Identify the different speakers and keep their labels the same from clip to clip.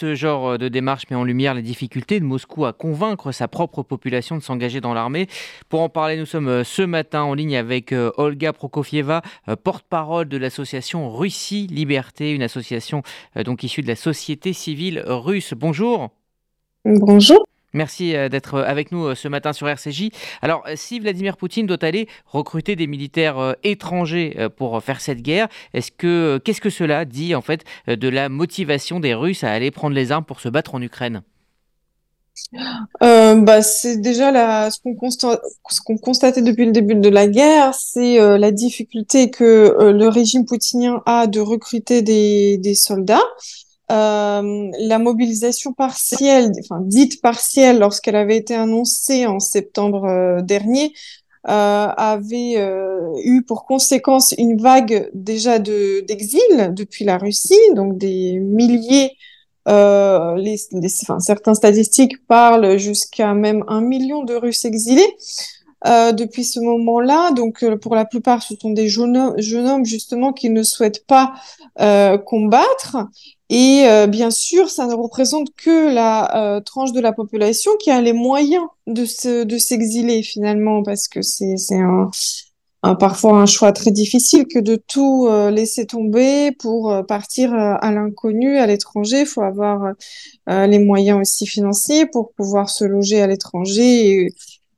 Speaker 1: Ce genre euh, de démarche met en lumière les difficultés de Moscou à convaincre sa propre population de s'engager dans l'armée. Pour en parler, nous sommes euh, ce matin en ligne avec euh, Olga Prokofieva, porte-parole de l'association Russie Liberté, une association donc issue de la société civile russe. Bonjour.
Speaker 2: Bonjour.
Speaker 1: Merci euh, d'être euh, avec nous euh, ce matin sur RCJ. Alors, si Vladimir Poutine doit aller recruter des militaires étrangers pour faire cette guerre, est-ce que qu'est-ce que cela dit en fait de la motivation des Russes à aller prendre les armes pour se battre en Ukraine?
Speaker 2: Bah, c'est déjà ce qu'on constatait depuis le début de la guerre, c'est la difficulté que le régime poutinien a de recruter des soldats. Euh, la mobilisation partielle, enfin dite partielle, lorsqu'elle avait été annoncée en septembre euh, dernier, euh, avait eu pour conséquence une vague déjà de d'exil depuis la Russie, donc des milliers. Les, les, enfin, certains statistiques parlent jusqu'à même un million de Russes exilés. Depuis ce moment-là. Donc, pour la plupart, ce sont des jeunes, jeunes hommes justement qui ne souhaitent pas combattre et euh, bien sûr, ça ne représente que la euh, tranche de la population qui a les moyens de se, de s'exiler finalement, parce que c'est c'est un, un, parfois un choix très difficile que de tout euh, laisser tomber pour partir à l'inconnu, à l'étranger. Il faut avoir les moyens aussi financiers pour pouvoir se loger à l'étranger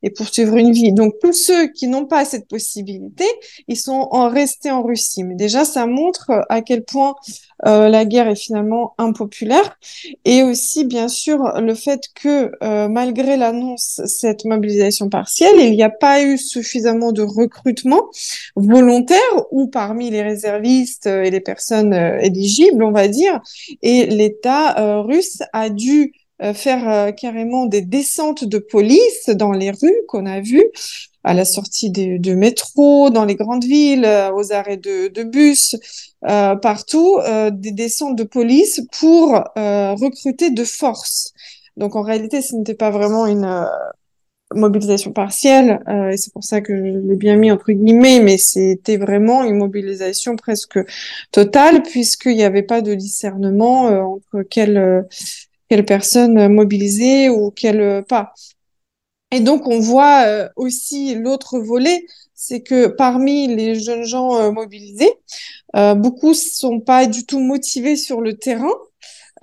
Speaker 2: et poursuivre une vie. Donc tous ceux qui n'ont pas cette possibilité, ils sont en restés en Russie. Mais déjà, ça montre à quel point euh, la guerre est finalement impopulaire. Et aussi, bien sûr, le fait que euh, malgré l'annonce, cette mobilisation partielle, il n'y a pas eu suffisamment de recrutement volontaire ou parmi les réservistes et les personnes euh, éligibles, on va dire. Et l'État russe a dû euh, faire euh, carrément des descentes de police dans les rues qu'on a vues à la sortie de, métro, dans les grandes villes, euh, aux arrêts de, de bus, euh, partout, euh, des descentes de police pour recruter de force. Donc en réalité, ce n'était pas vraiment une mobilisation partielle, et c'est pour ça que je l'ai bien mis entre guillemets, mais c'était vraiment une mobilisation presque totale, puisqu'il n'y avait pas de discernement entre quelle quelle personne mobilisée ou quelle pas. Et donc on voit euh, aussi l'autre volet, c'est que parmi les jeunes gens euh, mobilisés, euh, beaucoup sont pas du tout motivés sur le terrain,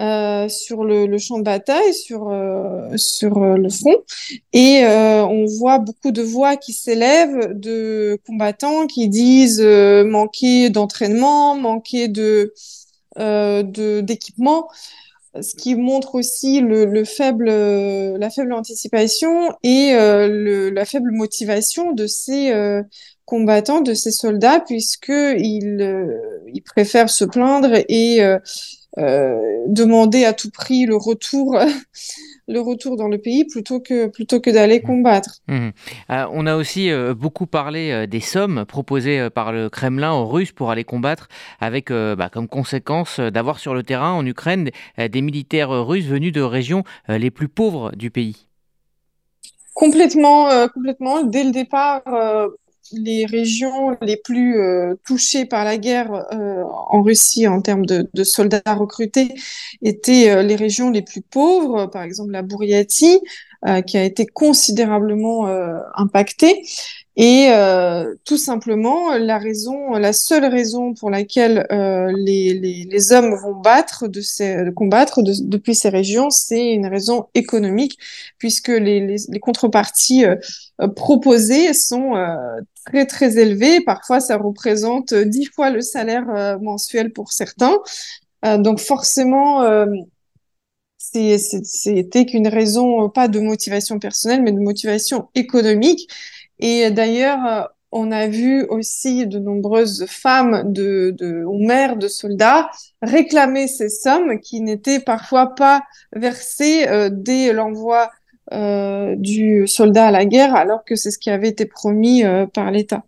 Speaker 2: euh, sur le, champ de bataille, sur sur le front, et on voit beaucoup de voix qui s'élèvent de combattants qui disent manquer d'entraînement, manquer de d'équipement ce qui montre aussi le, le faible, euh, la faible anticipation et euh, le, la faible motivation de ces euh, combattants, de ces soldats, puisqu'ils ils préfèrent se plaindre et demander à tout prix le retour le retour dans le pays plutôt que, plutôt que d'aller mmh. combattre.
Speaker 1: Mmh. Euh, on a aussi euh, beaucoup parlé euh, des sommes proposées par le Kremlin aux Russes pour aller combattre, avec bah, comme conséquence d'avoir sur le terrain en Ukraine des militaires russes venus de régions les plus pauvres du pays.
Speaker 2: Complètement, complètement. Dès le départ, les régions les plus euh, touchées par la guerre euh, en Russie en termes de, soldats recrutés étaient euh, les régions les plus pauvres, par exemple la Bouriatie, qui a été considérablement impactée. Et euh, tout simplement, la raison, la seule raison pour laquelle euh, les, les, les, hommes vont battre de ces, combattre depuis ces régions, c'est une raison économique, puisque les, les, les contreparties euh, proposées sont euh, très très élevées. Parfois, ça représente dix fois le salaire euh, mensuel pour certains. donc forcément, c'était qu'une raison, pas de motivation personnelle, mais de motivation économique. Et d'ailleurs, euh, on a vu aussi de nombreuses femmes de, ou mères de soldats réclamer ces sommes qui n'étaient parfois pas versées euh, dès l'envoi euh, du soldat à la guerre, alors que c'est ce qui avait été promis par l'État.